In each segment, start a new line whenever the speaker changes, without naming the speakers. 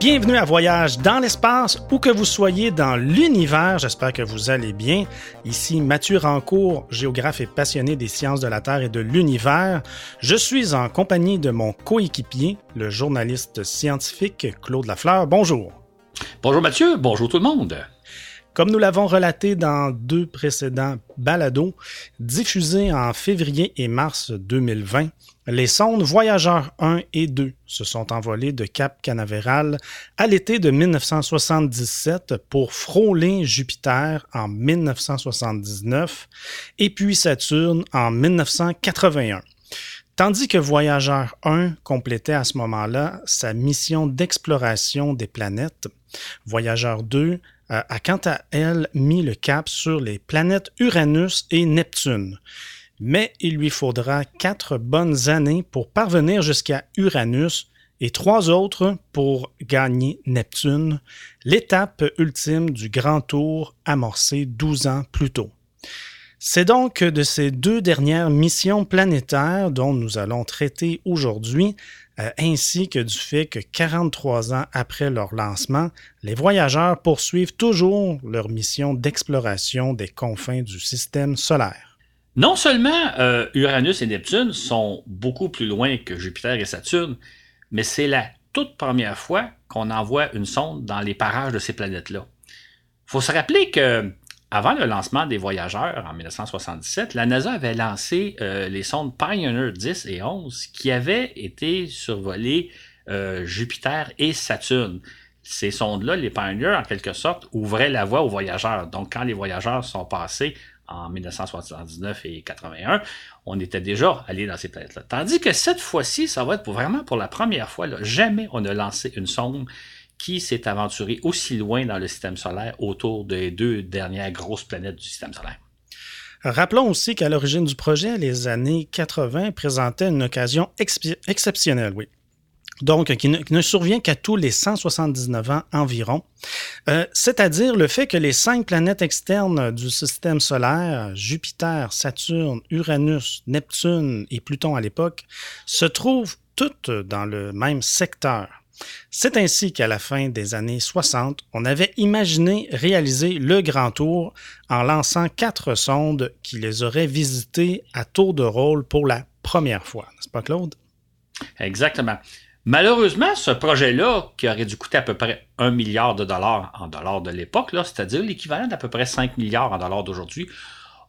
Bienvenue à Voyage dans l'espace, où que vous soyez dans l'univers, j'espère que vous allez bien. Ici Mathieu Rancourt, géographe et passionné des sciences de la Terre et de l'univers. Je suis en compagnie de mon coéquipier, le journaliste scientifique Claude Lafleur. Bonjour.
Bonjour Mathieu, bonjour tout le monde.
Comme nous l'avons relaté dans deux précédents balados, diffusés en février et mars 2020, les sondes Voyageurs 1 et 2 se sont envolées de Cap Canaveral à l'été de 1977 pour frôler Jupiter en 1979 et puis Saturne en 1981. Tandis que Voyageur 1 complétait à ce moment-là sa mission d'exploration des planètes, Voyageur 2 euh, a quant à elle mis le cap sur les planètes Uranus et Neptune. Mais il lui faudra quatre bonnes années pour parvenir jusqu'à Uranus et trois autres pour gagner Neptune, l'étape ultime du grand tour amorcé 12 ans plus tôt. C'est donc de ces deux dernières missions planétaires dont nous allons traiter aujourd'hui, euh, ainsi que du fait que 43 ans après leur lancement, les voyageurs poursuivent toujours leur mission d'exploration des confins du système solaire.
Non seulement euh, Uranus et Neptune sont beaucoup plus loin que Jupiter et Saturne, mais c'est la toute première fois qu'on envoie une sonde dans les parages de ces planètes-là. Il faut se rappeler que avant le lancement des voyageurs en 1977, la NASA avait lancé euh, les sondes Pioneer 10 et 11 qui avaient été survolées euh, Jupiter et Saturne. Ces sondes-là, les Pioneer, en quelque sorte, ouvraient la voie aux voyageurs. Donc, quand les voyageurs sont passés en 1979 et 81, on était déjà allé dans ces planètes-là. Tandis que cette fois-ci, ça va être vraiment pour la première fois, jamais on a lancé une sonde qui s'est aventuré aussi loin dans le système solaire autour des deux dernières grosses planètes du système solaire?
Rappelons aussi qu'à l'origine du projet, les années 80 présentaient une occasion exceptionnelle, oui. Donc, qui ne, survient qu'à tous les 179 ans environ, euh, c'est-à-dire le fait que les cinq planètes externes du système solaire, Jupiter, Saturne, Uranus, Neptune et Pluton à l'époque, se trouvent toutes dans le même secteur. C'est ainsi qu'à la fin des années 60, on avait imaginé réaliser le grand tour en lançant quatre sondes qui les auraient visitées à tour de rôle pour la première fois, n'est-ce pas Claude?
Exactement. Malheureusement, ce projet-là, qui aurait dû coûter à peu près un milliard de dollars en dollars de l'époque, c'est-à-dire l'équivalent d'à peu près 5 milliards en dollars d'aujourd'hui,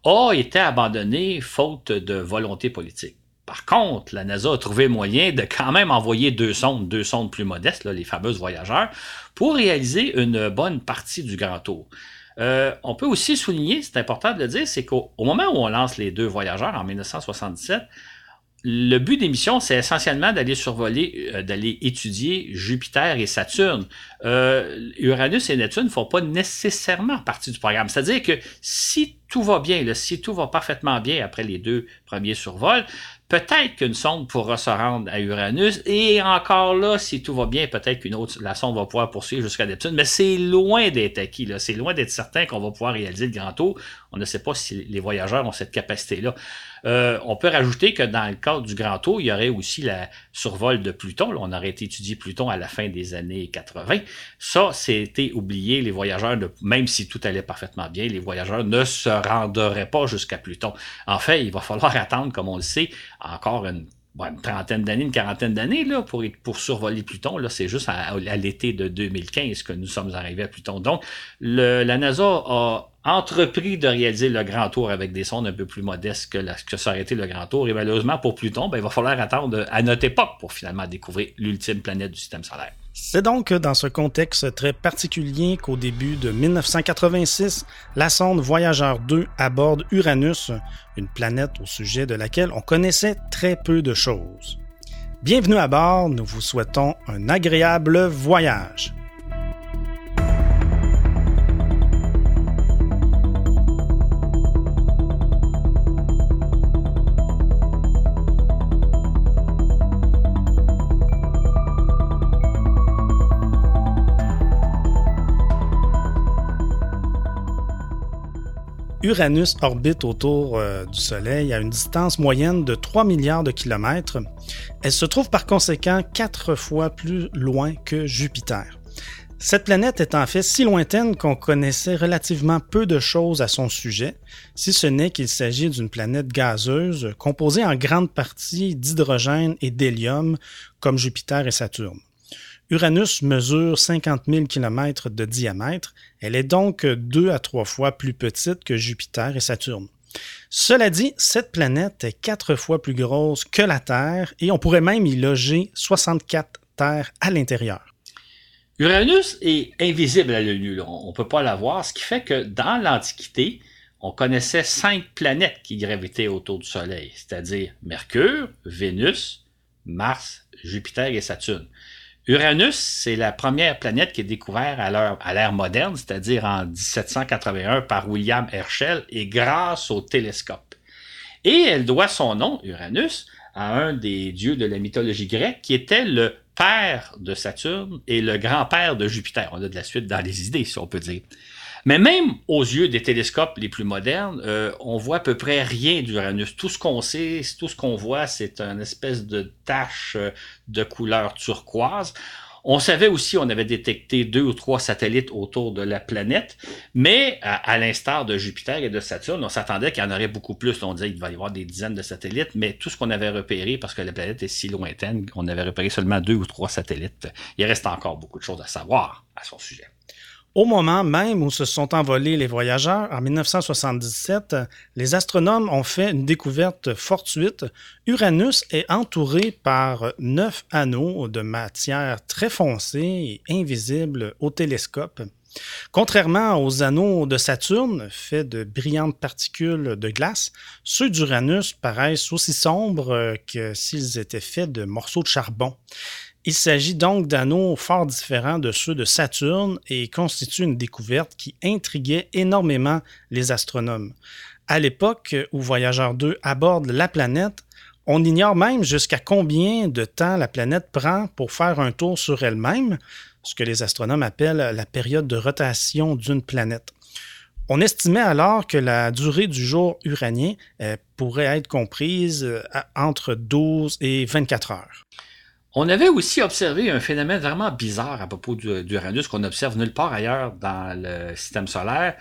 a été abandonné faute de volonté politique. Par contre, la NASA a trouvé moyen de quand même envoyer deux sondes, deux sondes plus modestes, les fameuses voyageurs, pour réaliser une bonne partie du grand tour. Euh, on peut aussi souligner, c'est important de le dire, c'est qu'au moment où on lance les deux voyageurs en 1977, le but des missions, c'est essentiellement d'aller survoler, euh, d'aller étudier Jupiter et Saturne. Euh, Uranus et Neptune ne font pas nécessairement partie du programme. C'est-à-dire que si tout va bien, si tout va parfaitement bien après les deux premiers survols, peut-être qu'une sonde pourra se rendre à Uranus et encore là, si tout va bien, peut-être qu'une autre, la sonde va pouvoir poursuivre jusqu'à Neptune, mais c'est loin d'être acquis. C'est loin d'être certain qu'on va pouvoir réaliser le grand tour. On ne sait pas si les voyageurs ont cette capacité-là. Euh, on peut rajouter que dans le cadre du Grand Tour, il y aurait aussi la survol de Pluton. on aurait étudié Pluton à la fin des années 80. Ça, c'était oublié. Les voyageurs, même si tout allait parfaitement bien, les voyageurs ne se rendraient pas jusqu'à Pluton. En fait, il va falloir attendre, comme on le sait, encore une trentaine d'années, une quarantaine d'années pour, survoler Pluton. Là, c'est juste à, l'été de 2015 que nous sommes arrivés à Pluton. Donc, la NASA a entrepris de réaliser le grand tour avec des sondes un peu plus modestes que, que ça aurait été le grand tour. Et malheureusement, pour Pluton, ben, il va falloir attendre à notre époque pour finalement découvrir l'ultime planète du système solaire.
C'est donc dans ce contexte très particulier qu'au début de 1986, la sonde Voyageur 2 aborde Uranus, une planète au sujet de laquelle on connaissait très peu de choses. Bienvenue à bord, nous vous souhaitons un agréable voyage. Uranus orbite autour euh, du Soleil à une distance moyenne de 3 milliards de kilomètres. Elle se trouve par conséquent quatre fois plus loin que Jupiter. Cette planète est en fait si lointaine qu'on connaissait relativement peu de choses à son sujet, si ce n'est qu'il s'agit d'une planète gazeuse composée en grande partie d'hydrogène et d'hélium, comme Jupiter et Saturne. Uranus mesure 50 000 km de diamètre, elle est donc deux à trois fois plus petite que Jupiter et Saturne. Cela dit, cette planète est quatre fois plus grosse que la Terre et on pourrait même y loger 64 terres à l'intérieur.
Uranus est invisible à l'œil nu, on ne peut pas la voir, ce qui fait que dans l'Antiquité, on connaissait cinq planètes qui gravitaient autour du Soleil, c'est-à-dire Mercure, Vénus, Mars, Jupiter et Saturne. Uranus, c'est la première planète qui est découverte à l'ère moderne, c'est-à-dire en 1781 par William Herschel et grâce au télescope. Et elle doit son nom, Uranus, à un des dieux de la mythologie grecque qui était le père de Saturne et le grand-père de Jupiter. On a de la suite dans les idées, si on peut dire. Mais même aux yeux des télescopes les plus modernes, euh, on voit à peu près rien d'Uranus. Tout ce qu'on sait, tout ce qu'on voit, c'est une espèce de tache euh, de couleur turquoise. On savait aussi, on avait détecté deux ou trois satellites autour de la planète, mais à, l'instar de Jupiter et de Saturne, on s'attendait qu'il y en aurait beaucoup plus. On disait qu'il va y avoir des dizaines de satellites, mais tout ce qu'on avait repéré, parce que la planète est si lointaine, on avait repéré seulement deux ou trois satellites. Il reste encore beaucoup de choses à savoir à son sujet.
Au moment même où se sont envolés les voyageurs, en 1977, les astronomes ont fait une découverte fortuite. Uranus est entouré par neuf anneaux de matière très foncée et invisible au télescope. Contrairement aux anneaux de Saturne, faits de brillantes particules de glace, ceux d'Uranus paraissent aussi sombres que s'ils étaient faits de morceaux de charbon. Il s'agit donc d'anneaux fort différents de ceux de Saturne et constitue une découverte qui intriguait énormément les astronomes. À l'époque où Voyageur 2 aborde la planète, on ignore même jusqu'à combien de temps la planète prend pour faire un tour sur elle-même, ce que les astronomes appellent la période de rotation d'une planète. On estimait alors que la durée du jour uranien euh, pourrait être comprise euh, entre 12 et 24 heures.
On avait aussi observé un phénomène vraiment bizarre à propos d'Uranus qu'on observe nulle part ailleurs dans le système solaire.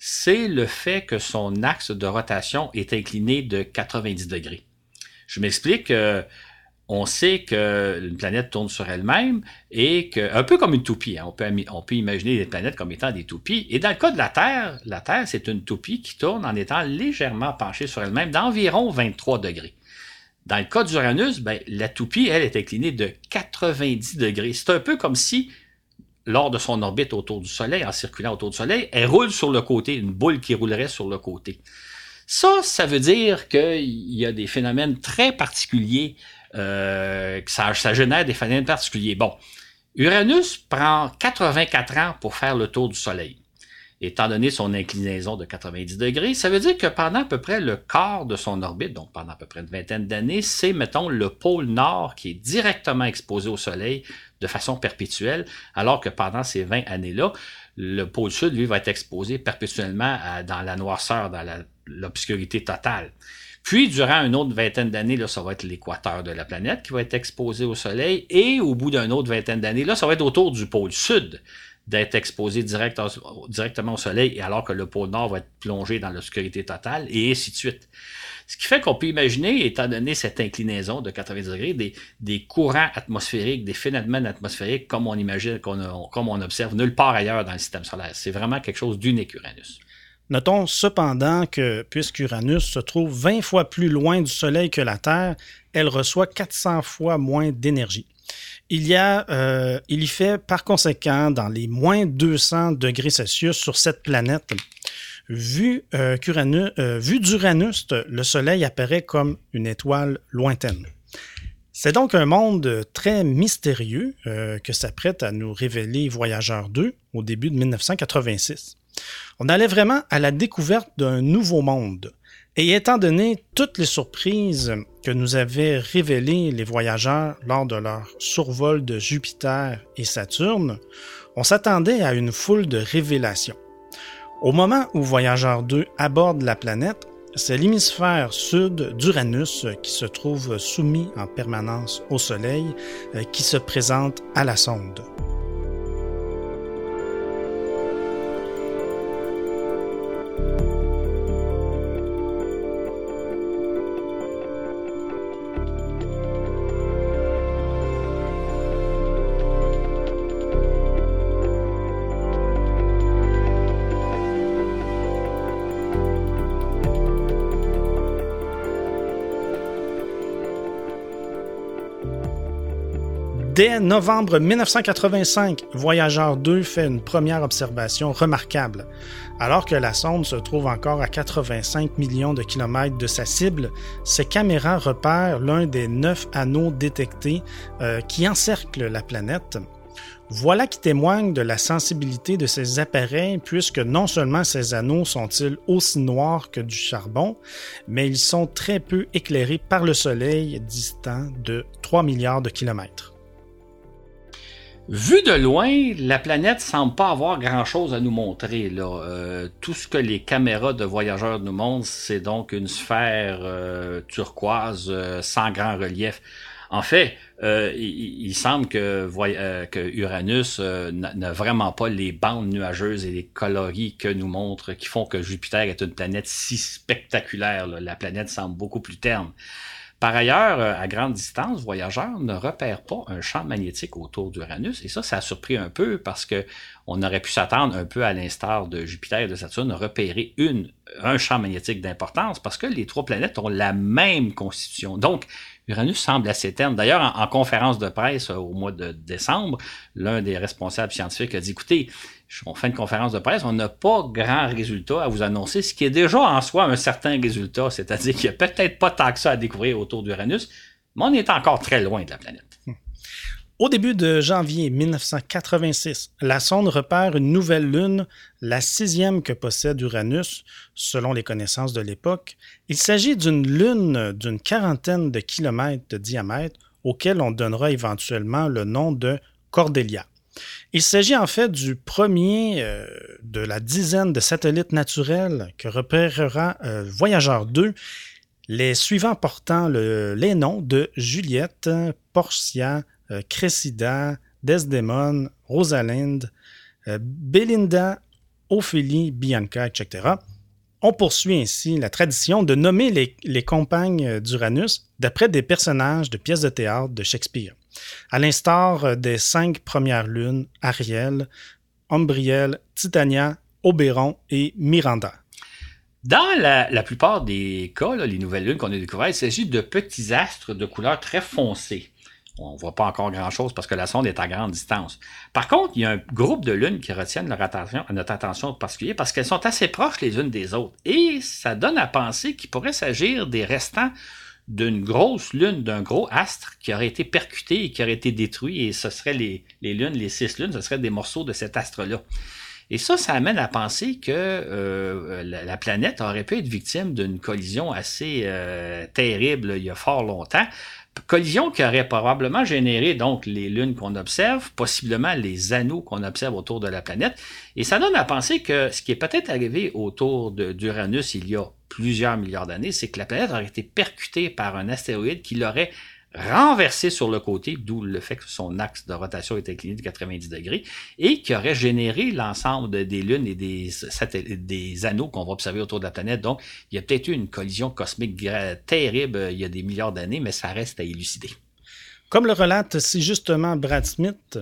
C'est le fait que son axe de rotation est incliné de 90 degrés. Je m'explique. On sait qu'une planète tourne sur elle-même et que, un peu comme une toupie, hein, on, peut, on peut imaginer les planètes comme étant des toupies. Et dans le cas de la Terre, la Terre, c'est une toupie qui tourne en étant légèrement penchée sur elle-même d'environ 23 degrés. Dans le cas d'Uranus, ben, la toupie, elle, est inclinée de 90 degrés. C'est un peu comme si, lors de son orbite autour du Soleil, en circulant autour du Soleil, elle roule sur le côté, une boule qui roulerait sur le côté. Ça, ça veut dire qu'il y a des phénomènes très particuliers, euh, que ça, ça génère des phénomènes particuliers. Bon, Uranus prend 84 ans pour faire le tour du Soleil étant donné son inclinaison de 90 degrés, ça veut dire que pendant à peu près le quart de son orbite, donc pendant à peu près une vingtaine d'années, c'est, mettons, le pôle nord qui est directement exposé au Soleil de façon perpétuelle, alors que pendant ces 20 années-là, le pôle sud, lui, va être exposé perpétuellement dans la noirceur, dans l'obscurité totale. Puis, durant une autre vingtaine d'années, là, ça va être l'équateur de la planète qui va être exposé au Soleil. Et au bout d'une autre vingtaine d'années, là, ça va être autour du pôle sud d'être exposé directement au soleil, alors que le pôle Nord va être plongé dans l'obscurité totale, et ainsi de suite. Ce qui fait qu'on peut imaginer, étant donné cette inclinaison de 80 degrés, des, des courants atmosphériques, des phénomènes atmosphériques comme on imagine, comme on observe nulle part ailleurs dans le système solaire. C'est vraiment quelque chose d'unique, Uranus.
Notons cependant que, puisqu'Uranus se trouve 20 fois plus loin du Soleil que la Terre, elle reçoit 400 fois moins d'énergie. Il y, a, euh, il y fait par conséquent dans les moins 200 degrés Celsius sur cette planète. Vu, euh, euh, vu d'Uranus, le Soleil apparaît comme une étoile lointaine. C'est donc un monde très mystérieux que s'apprête à nous révéler Voyageur 2 au début de 1986. On allait vraiment à la découverte d'un nouveau monde. Et étant donné toutes les surprises que nous avaient révélées les voyageurs lors de leur survol de Jupiter et Saturne, on s'attendait à une foule de révélations. Au moment où Voyageur 2 aborde la planète, c'est l'hémisphère sud d'Uranus qui se trouve soumis en permanence au Soleil euh, qui se présente à la sonde. Dès novembre 1985, Voyageur 2 fait une première observation remarquable. Alors que la sonde se trouve encore à 85 millions de kilomètres de sa cible, ses caméras repèrent l'un des neuf anneaux détectés euh, qui encerclent la planète. Voilà qui témoigne de la sensibilité de ces appareils, puisque non seulement ces anneaux sont-ils aussi noirs que du charbon, mais ils sont très peu éclairés par le Soleil distant de 3 milliards de kilomètres.
Vu de loin, la planète semble pas avoir grand-chose à nous montrer. Euh, tout ce que les caméras de voyageurs nous montrent, c'est donc une sphère euh, turquoise euh, sans grand relief. En fait, il, semble que, que Uranus n'a vraiment pas les bandes nuageuses et les coloris que nous montrent, qui font que Jupiter est une planète si spectaculaire. La planète semble beaucoup plus terne. Par ailleurs, euh, à grande distance, voyageurs ne repèrent pas un champ magnétique autour d'Uranus. Et ça, ça a surpris un peu parce que on aurait pu s'attendre un peu à l'instar de Jupiter et de Saturne, repérer un champ magnétique d'importance parce que les trois planètes ont la même constitution. Donc, Uranus semble assez terne. D'ailleurs, en, conférence de presse euh, au mois de décembre, l'un des responsables scientifiques a dit, écoutez, on fait une conférence de presse, on n'a pas grand résultat à vous annoncer, ce qui est déjà en soi un certain résultat, c'est-à-dire qu'il n'y a peut-être pas tant que ça à découvrir autour d'Uranus, mais on est encore très loin de la planète. Hmm.
Au début de janvier 1986, la sonde repère une nouvelle lune, la sixième que possède Uranus, selon les connaissances de l'époque. Il s'agit d'une lune d'une quarantaine de kilomètres de diamètre, auquel on donnera éventuellement le nom de Cordelia. Il s'agit en fait du premier euh, de la dizaine de satellites naturels que repérera euh, Voyageur 2, les suivants portant les noms de Juliette, Portia, euh, Cressida, Desdemone, Rosalind, Belinda, Ophélie, Bianca, etc. On poursuit ainsi la tradition de nommer les compagnes d'Uranus d'après des personnages de pièces de théâtre de Shakespeare à l'instar des cinq premières lunes, Ariel, Umbriel, Titania, Oberon et Miranda.
Dans la, plupart des cas, les nouvelles lunes qu'on a découvertes, il s'agit de petits astres de couleur très foncée. On ne voit pas encore grand-chose parce que la sonde est à grande distance. Par contre, il y a un groupe de lunes qui retiennent notre attention en particulier parce qu'elles sont assez proches les unes des autres. Et ça donne à penser qu'il pourrait s'agir des restants d'une grosse lune, d'un gros astre qui aurait été percuté et qui aurait été détruit, et ce seraient les, lunes, les six lunes, ce seraient des morceaux de cet astre-là. Et ça, ça amène à penser que euh, la, planète aurait pu être victime d'une collision assez euh, terrible il y a fort longtemps, collision qui aurait probablement généré donc les lunes qu'on observe, possiblement les anneaux qu'on observe autour de la planète. Et ça donne à penser que ce qui est peut-être arrivé autour d'Uranus il y a plusieurs milliards d'années, c'est que la planète aurait été percutée par un astéroïde qui l'aurait renversé sur le côté, d'où le fait que son axe de rotation était incliné de 90 degrés, et qui aurait généré l'ensemble des lunes et des, des anneaux qu'on va observer autour de la planète. Donc, il y a peut-être eu une collision cosmique terrible euh, il y a des milliards d'années, mais ça reste à élucider.
Comme le relate si justement Brad Smith,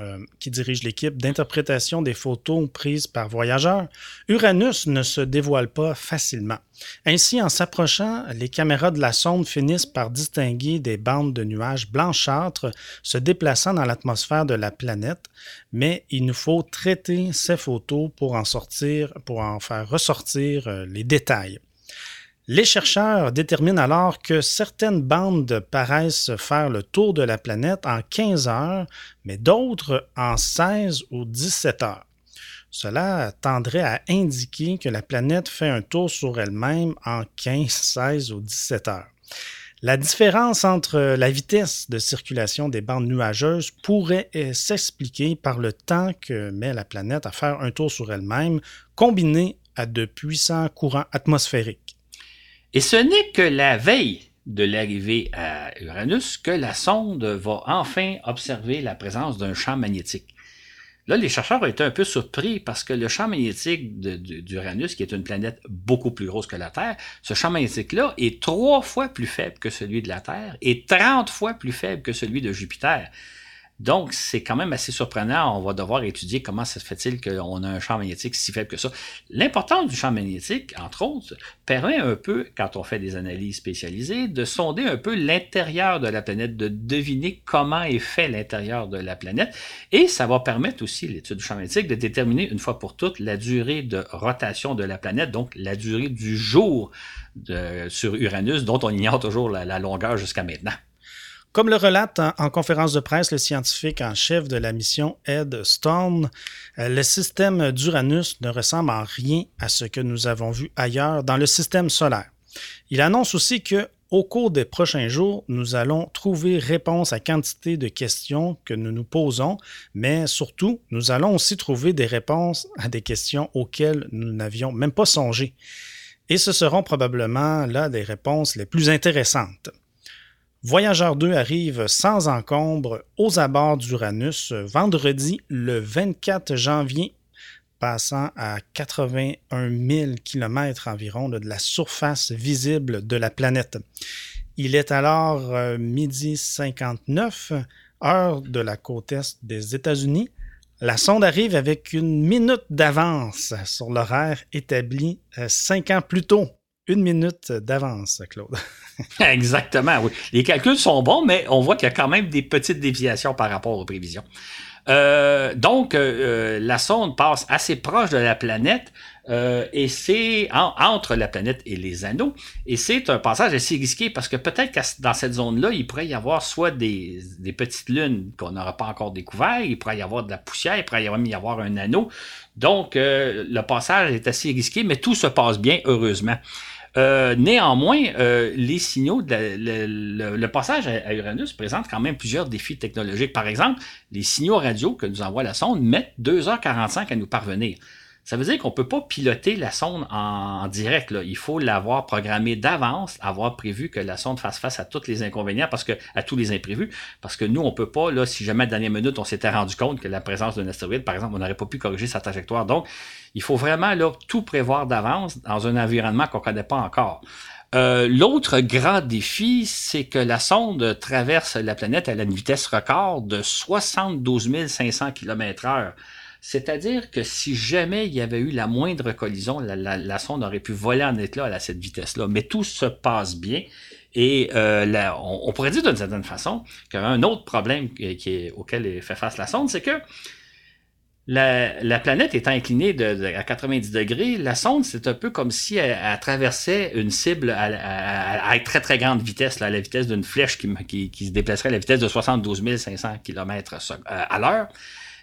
euh, qui dirige l'équipe d'interprétation des photos prises par voyageurs, Uranus ne se dévoile pas facilement. Ainsi, en s'approchant, les caméras de la sonde finissent par distinguer des bandes de nuages blanchâtres se déplaçant dans l'atmosphère de la planète, mais il nous faut traiter ces photos pour en sortir, pour en faire ressortir euh, les détails. Les chercheurs déterminent alors que certaines bandes paraissent faire le tour de la planète en 15 heures, mais d'autres en 16 ou 17 heures. Cela tendrait à indiquer que la planète fait un tour sur elle-même en 15, 16 ou 17 heures. La différence entre la vitesse de circulation des bandes nuageuses pourrait s'expliquer par le temps que met la planète à faire un tour sur elle-même, combiné à de puissants courants atmosphériques.
Et ce n'est que la veille de l'arrivée à Uranus que la sonde va enfin observer la présence d'un champ magnétique. Là, les chercheurs ont été un peu surpris parce que le champ magnétique d'Uranus, qui est une planète beaucoup plus grosse que la Terre, ce champ magnétique-là est trois fois plus faible que celui de la Terre et 30 fois plus faible que celui de Jupiter. Donc, c'est quand même assez surprenant. On va devoir étudier comment se fait-il qu'on a un champ magnétique si faible que ça. L'importance du champ magnétique, entre autres, permet un peu, quand on fait des analyses spécialisées, de sonder un peu l'intérieur de la planète, de deviner comment est fait l'intérieur de la planète. Et ça va permettre aussi, l'étude du champ magnétique, de déterminer une fois pour toutes la durée de rotation de la planète, donc la durée du jour sur Uranus, dont on ignore toujours la, longueur jusqu'à maintenant.
Comme le relate en, conférence de presse le scientifique en chef de la mission Ed Stone, euh, le système d'Uranus ne ressemble en rien à ce que nous avons vu ailleurs dans le système solaire. Il annonce aussi que au cours des prochains jours, nous allons trouver réponse à quantité de questions que nous nous posons, mais surtout, nous allons aussi trouver des réponses à des questions auxquelles nous n'avions même pas songé. Et ce seront probablement là des réponses les plus intéressantes. Voyageur 2 arrive sans encombre aux abords d'Uranus vendredi le 24 janvier passant à 81 000 km environ de la surface visible de la planète. Il est alors euh, midi 59, heure de la côte est des États-Unis. La sonde arrive avec une minute d'avance sur l'horaire établi euh, cinq ans plus tôt. Une minute d'avance, Claude.
Exactement, oui. Les calculs sont bons, mais on voit qu'il y a quand même des petites déviations par rapport aux prévisions. Euh, donc, euh, euh, la sonde passe assez proche de la planète et c'est entre la planète et les anneaux. Et c'est un passage assez risqué parce que peut-être que dans cette zone-là, il pourrait y avoir soit des, petites lunes qu'on n'aura pas encore découvert, il pourrait y avoir de la poussière, il pourrait y avoir, y avoir un anneau. Donc, le passage est assez risqué, mais tout se passe bien, heureusement. Euh, néanmoins, euh, les signaux, le, passage à, Uranus présente quand même plusieurs défis technologiques. Par exemple, les signaux radio que nous envoie la sonde mettent 2h45 à nous parvenir. Ça veut dire qu'on ne peut pas piloter la sonde en, direct. Il faut l'avoir programmée d'avance, avoir prévu que la sonde fasse face à tous les inconvénients, parce que à tous les imprévus, parce que nous, on ne peut pas, là, si jamais à la dernière minute, on s'était rendu compte que la présence d'un astéroïde, par exemple, on n'aurait pas pu corriger sa trajectoire. Donc, il faut vraiment là, tout prévoir d'avance dans un environnement qu'on ne connaît pas encore. Euh, l'autre grand défi, c'est que la sonde traverse la planète à une vitesse record de 72 500 km/h. C'est-à-dire que si jamais il y avait eu la moindre collision, la, sonde aurait pu voler en éclat à cette vitesse-là. Mais tout se passe bien. Et euh, on, pourrait dire d'une certaine façon qu'un autre problème est, auquel fait face la sonde, c'est que la, planète étant inclinée à 90 degrés, la sonde, c'est un peu comme si elle, traversait une cible à, très très grande vitesse, à la vitesse d'une flèche qui, qui, se déplacerait à la vitesse de 72 500 km à l'heure.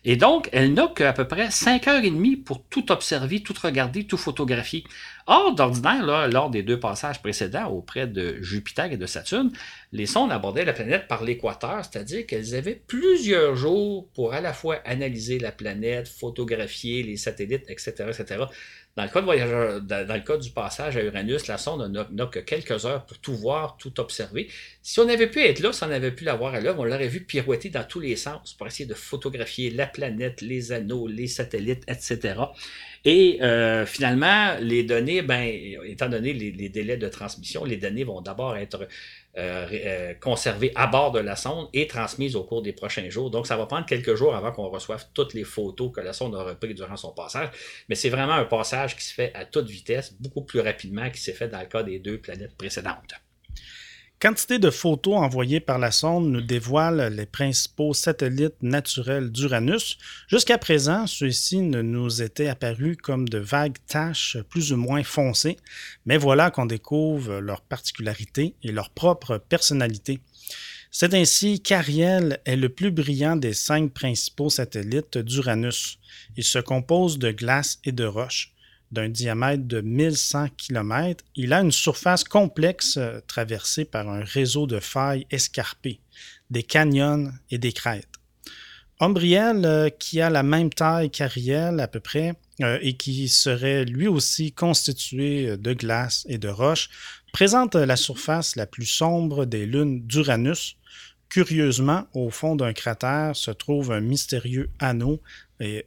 Et donc, elle n'a qu'à peu près 5 heures et demie pour tout observer, tout regarder, tout photographier. Or, d'ordinaire, lors des deux passages précédents auprès de Jupiter et de Saturne, les sondes abordaient la planète par l'équateur, c'est-à-dire qu'elles avaient plusieurs jours pour à la fois analyser la planète, photographier les satellites, etc., etc. Dans le cas, du passage à Uranus, la sonde n'a que quelques heures pour tout voir, tout observer. Si on avait pu être là, si on avait pu la voir à l'œuvre, on l'aurait vu pirouetter dans tous les sens pour essayer de photographier la planète, les anneaux, les satellites, etc. Et euh, finalement, les données, ben, étant donné les, délais de transmission, les données vont d'abord être euh, euh, conservées à bord de la sonde et transmises au cours des prochains jours. Donc, ça va prendre quelques jours avant qu'on reçoive toutes les photos que la sonde a reprises durant son passage. Mais c'est vraiment un passage qui se fait à toute vitesse, beaucoup plus rapidement qu'il s'est fait dans le cas des deux planètes précédentes.
Quantité de photos envoyées par la sonde nous dévoile les principaux satellites naturels d'Uranus. Jusqu'à présent, ceux-ci ne nous étaient apparus comme de vagues taches plus ou moins foncées, mais voilà qu'on découvre leurs particularités et leur propre personnalité. C'est ainsi qu'Ariel est le plus brillant des cinq principaux satellites d'Uranus. Il se compose de glace et de roches d'un diamètre de 1100 km, il a une surface complexe euh, traversée par un réseau de failles escarpées, des canyons et des crêtes. Ombriel, euh, qui a la même taille qu'Ariel à peu près, euh, et qui serait lui aussi constitué de glace et de roches, présente la surface la plus sombre des lunes d'Uranus. Curieusement, au fond d'un cratère se trouve un mystérieux anneau et,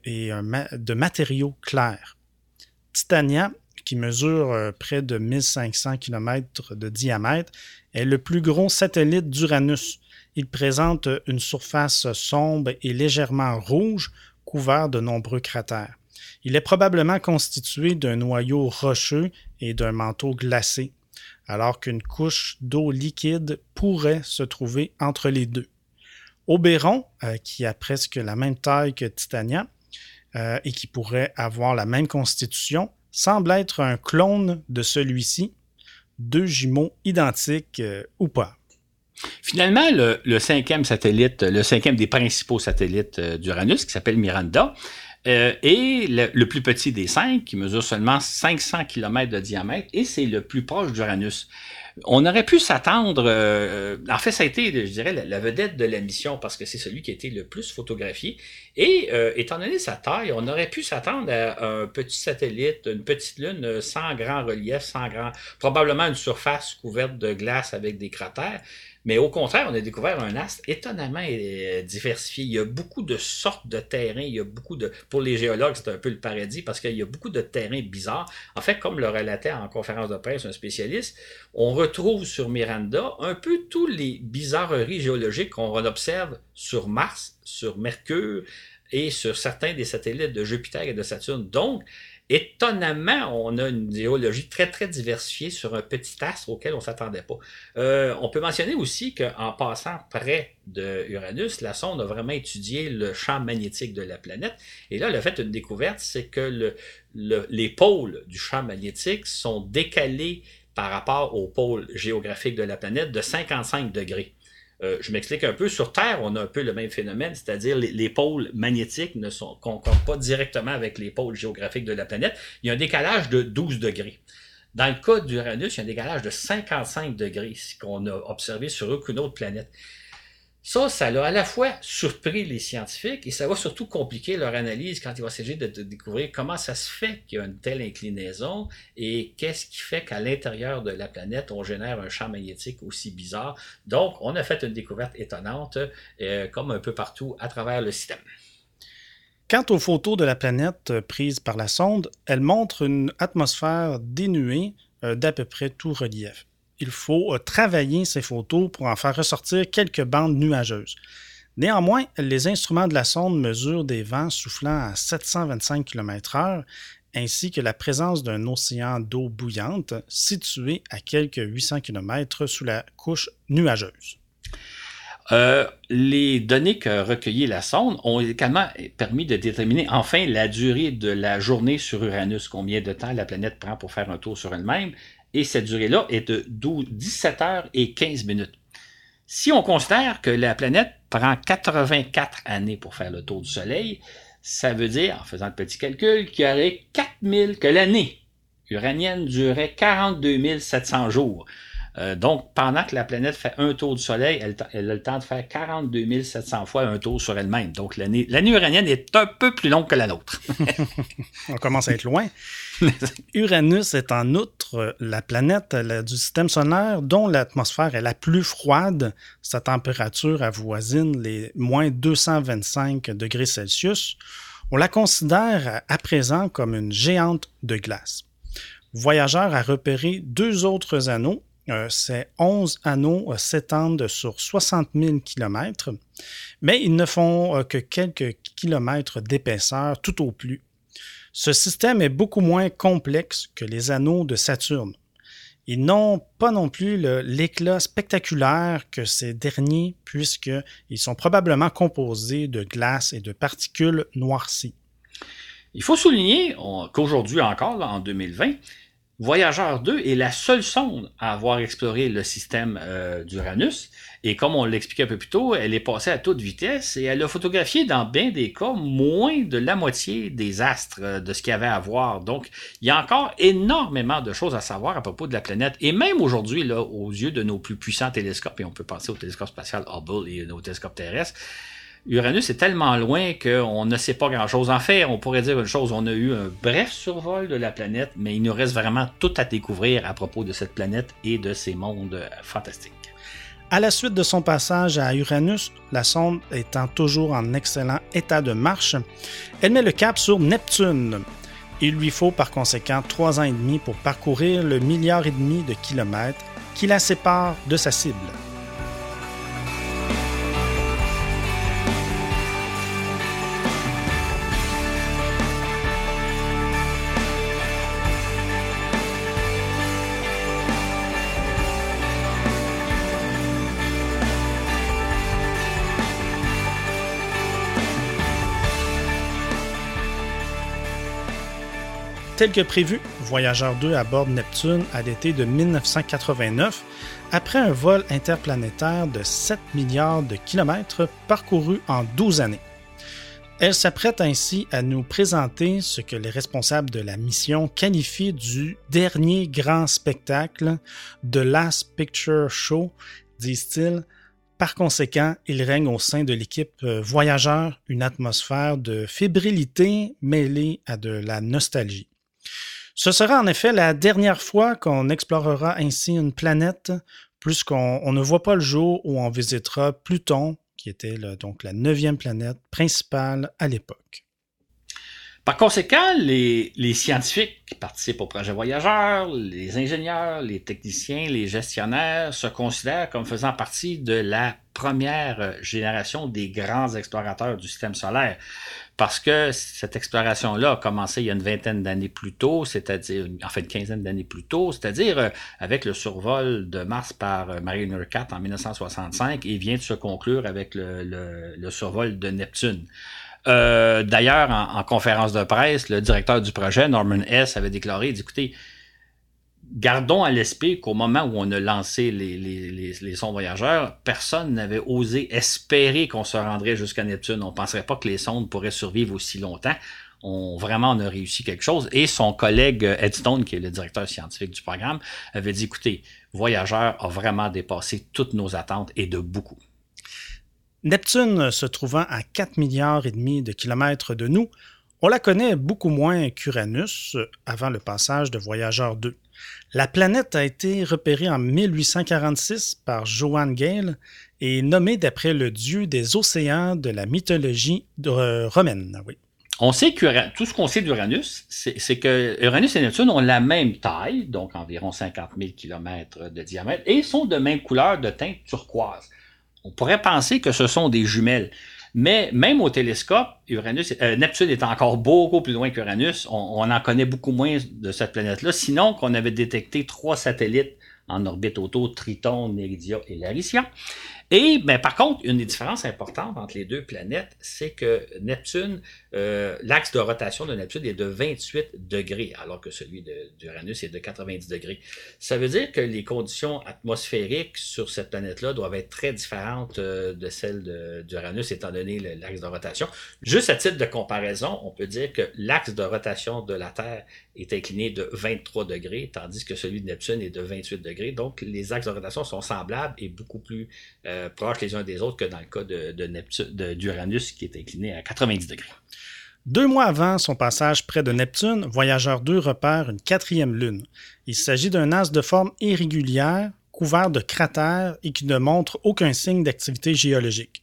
de matériaux clairs. Titania, qui mesure euh, près de 1500 km de diamètre, est le plus gros satellite d'Uranus. Il présente une surface sombre et légèrement rouge, couvert de nombreux cratères. Il est probablement constitué d'un noyau rocheux et d'un manteau glacé, alors qu'une couche d'eau liquide pourrait se trouver entre les deux. Oberon, euh, qui a presque la même taille que Titania euh, et qui pourrait avoir la même constitution, semble être un clone de celui-ci, deux jumeaux identiques euh, ou pas.
Finalement, le, cinquième satellite, le cinquième des principaux satellites d'Uranus, qui s'appelle Miranda, est le, plus petit des cinq, qui mesure seulement 500 km de diamètre, et c'est le plus proche d'Uranus on aurait pu s'attendre, euh, en fait, ça a été, je dirais, la, vedette de la mission parce que c'est celui qui a été le plus photographié. Et euh, étant donné sa taille, on aurait pu s'attendre à un petit satellite, une petite lune sans grand relief, sans grand, probablement une surface couverte de glace avec des cratères. Mais au contraire, on a découvert un astre étonnamment euh, diversifié. Il y a beaucoup de sortes de terrains. Il y a beaucoup de. Pour les géologues, c'est un peu le paradis parce qu'il y a beaucoup de terrains bizarres. En fait, comme le relatait en conférence de presse un spécialiste, on retrouve sur Miranda un peu tous les bizarreries géologiques qu'on observe sur Mars, sur Mercure et sur certains des satellites de Jupiter et de Saturne. Donc, étonnamment, on a une géologie très, très diversifiée sur un petit astre auquel on ne s'attendait pas. Euh, on peut mentionner aussi qu'en passant près de Uranus, la sonde a vraiment étudié le champ magnétique de la planète. Et là, le fait une découverte, c'est que les pôles du champ magnétique sont décalés par rapport aux pôles géographiques de la planète de 55 degrés. Euh, je m'explique un peu. Sur Terre, on a un peu le même phénomène, c'est-à-dire les, les, pôles magnétiques ne sont, concordent pas directement avec les pôles géographiques de la planète. Il y a un décalage de 12 degrés. Dans le cas d'Uranus, il y a un décalage de 55 degrés, ce qu'on a observé sur aucune autre planète. Ça, ça a à la fois surpris les scientifiques et ça va surtout compliquer leur analyse quand il va s'agir de, découvrir comment ça se fait qu'il y a une telle inclinaison et qu'est-ce qui fait qu'à l'intérieur de la planète, on génère un champ magnétique aussi bizarre. Donc, on a fait une découverte étonnante, euh, comme un peu partout à travers le système.
Quant aux photos de la planète prises par la sonde, elles montrent une atmosphère dénuée euh, d'à peu près tout relief il faut euh, travailler ces photos pour en faire ressortir quelques bandes nuageuses. Néanmoins, les instruments de la sonde mesurent des vents soufflant à 725 km/h ainsi que la présence d'un océan d'eau bouillante situé à quelques 800 km sous la couche nuageuse.
Euh, les données que recueillit la sonde ont également permis de déterminer enfin la durée de la journée sur Uranus, combien de temps la planète prend pour faire un tour sur elle-même, et cette durée-là est de 17 heures et 15 minutes. Si on considère que la planète prend 84 années pour faire le tour du Soleil, ça veut dire, en faisant le petit calcul, qu'il y aurait 4000, que l'année uranienne durerait 42 700 jours. Euh, donc, pendant que la planète fait un tour du Soleil, elle, a le temps de faire 42 700 fois un tour sur elle-même. Donc, l'année uranienne est un peu plus longue que la nôtre.
On commence à être loin. Uranus est en outre la planète du système solaire dont l'atmosphère est la plus froide. Sa température avoisine les moins 225 degrés Celsius. On la considère à présent comme une géante de glace. Voyageur a repéré deux autres anneaux. Euh, ces 11 anneaux euh, s'étendent sur 60 000 km, mais ils ne font euh, que quelques kilomètres d'épaisseur tout au plus. Ce système est beaucoup moins complexe que les anneaux de Saturne. Ils n'ont pas non plus l'éclat spectaculaire que ces derniers, puisqu'ils sont probablement composés de glace et de particules noircies.
Il faut souligner qu'aujourd'hui encore, en 2020, Voyageur 2 est la seule sonde à avoir exploré le système euh, d'Uranus. Et comme on l'expliquait un peu plus tôt, elle est passée à toute vitesse et elle a photographié dans bien des cas moins de la moitié des astres euh, de ce qu'il y avait à voir. Donc, il y a encore énormément de choses à savoir à propos de la planète. Et même aujourd'hui, là, aux yeux de nos plus puissants télescopes, et on peut penser au télescope spatial Hubble et au télescope terrestre, Uranus est tellement loin qu'on ne sait pas grand-chose. En fait, on pourrait dire une chose, on a eu un bref survol de la planète, mais il nous reste vraiment tout à découvrir à propos de cette planète et de ces mondes fantastiques.
À la suite de son passage à Uranus, la sonde étant toujours en excellent état de marche, elle met le cap sur Neptune. Il lui faut par conséquent trois ans et demi pour parcourir le milliard et demi de kilomètres qui la sépare de sa cible. Tel que prévu, Voyageur 2 aborde Neptune à l'été de 1989 après un vol interplanétaire de 7 milliards de kilomètres parcourus en 12 années. Elle s'apprête ainsi à nous présenter ce que les responsables de la mission qualifient du dernier grand spectacle de Last Picture Show, disent-ils. Par conséquent, il règne au sein de l'équipe euh, voyageur une atmosphère de fébrilité mêlée à de la nostalgie. Ce sera en effet la dernière fois qu'on explorera ainsi une planète, puisqu'on ne voit pas le jour où on visitera Pluton, qui était donc la neuvième planète principale à l'époque.
Par conséquent, les, scientifiques qui participent au projet Voyageur, les ingénieurs, les techniciens, les gestionnaires se considèrent comme faisant partie de la première génération des grands explorateurs du système solaire. Parce que cette exploration-là a commencé il y a une vingtaine d'années plus tôt, c'est-à-dire, en une quinzaine d'années plus tôt, c'est-à-dire euh, avec le survol de Mars par euh, Mariner 4 en 1965 et vient de se conclure avec le survol de Neptune. Euh, d'ailleurs, en, conférence de presse, le directeur du projet, Norman S., avait déclaré, gardons à l'esprit qu'au moment où on a lancé les, sondes voyageurs, personne n'avait osé espérer qu'on se rendrait jusqu'à Neptune. On ne penserait pas que les sondes pourraient survivre aussi longtemps. On, vraiment, on a réussi quelque chose. Et son collègue Ed Stone, qui est le directeur scientifique du programme, avait dit, écoutez, Voyageur a vraiment dépassé toutes nos attentes et de beaucoup.
Neptune se trouvant à 4 milliards et demi de kilomètres de nous, on la connaît beaucoup moins qu'Uranus avant le passage de Voyageur 2. La planète a été repérée en 1846 par Johann Gale et nommée d'après le dieu des océans de la mythologie romaine.
On sait que tout ce qu'on sait d'Uranus, c'est que Uranus et Neptune ont la même taille, donc environ 50 000 km de diamètre, et sont de même couleur de teinte turquoise. On pourrait penser que ce sont des jumelles. Mais même au télescope, Uranus, euh, Neptune est encore beaucoup plus loin qu'Uranus. On, en connaît beaucoup moins de cette planète-là. Sinon, qu'on avait détecté trois satellites en orbite autour, Triton, Neridia et Laricia. Et ben, par contre, une des différences importantes entre les deux planètes, c'est que Neptune, euh, l'axe de rotation de Neptune est de 28 degrés, alors que celui d'Uranus est de 90 degrés. Ça veut dire que les conditions atmosphériques sur cette planète-là doivent être très différentes euh, de celles d'Uranus, étant donné l'axe de rotation. Juste à titre de comparaison, on peut dire que l'axe de rotation de la Terre est incliné de 23 degrés, tandis que celui de Neptune est de 28 degrés. Donc, les axes de rotation sont semblables et beaucoup plus euh, proches les uns des autres que dans le cas de, d'Uranus qui est incliné à 90 degrés.
Deux mois avant son passage près de Neptune, Voyageur 2 repère une quatrième lune. Il s'agit d'un as de forme irrégulière, couvert de cratères et qui ne montre aucun signe d'activité géologique.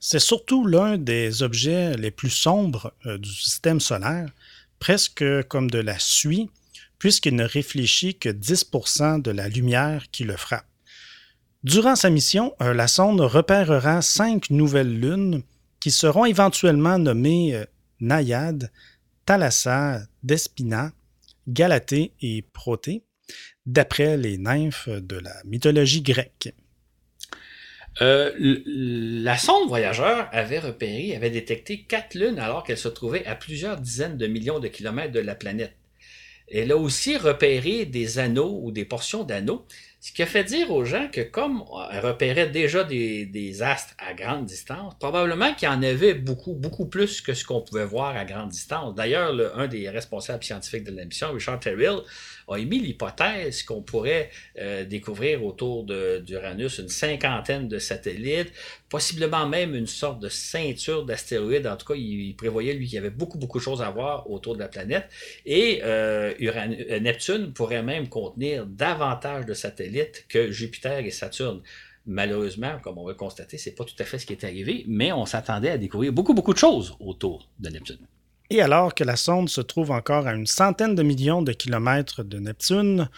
C'est surtout l'un des objets les plus sombres euh, du système solaire, presque comme de la suie, puisqu'il ne réfléchit que 10% de la lumière qui le frappe. Durant sa mission, euh, la sonde repérera cinq nouvelles lunes qui seront éventuellement nommées euh, Nayade, Thalassa, Despina, Galatée et Protée, d'après les nymphes de la mythologie grecque.
Euh, la sonde voyageur avait repéré, avait détecté quatre lunes alors qu'elle se trouvait à plusieurs dizaines de millions de kilomètres de la planète. Elle a aussi repéré des anneaux ou des portions d'anneaux ce qui a fait dire aux gens que comme elle repérait déjà des, astres à grande distance, probablement qu'il y en avait beaucoup, beaucoup plus que ce qu'on pouvait voir à grande distance. D'ailleurs, un des responsables scientifiques de la mission, Richard Terrill, a émis l'hypothèse qu'on pourrait euh, découvrir autour d'Uranus une cinquantaine de satellites, possiblement même une sorte de ceinture d'astéroïdes. En tout cas, il, prévoyait, lui, qu'il y avait beaucoup, beaucoup de choses à voir autour de la planète. Et euh, euh, Neptune pourrait même contenir davantage de satellites que Jupiter et Saturne. Malheureusement, comme on va le constater, c'est pas tout à fait ce qui est arrivé, mais on s'attendait à découvrir beaucoup, beaucoup de choses autour de Neptune.
Et alors que la sonde se trouve encore à une centaine de millions de kilomètres de Neptune,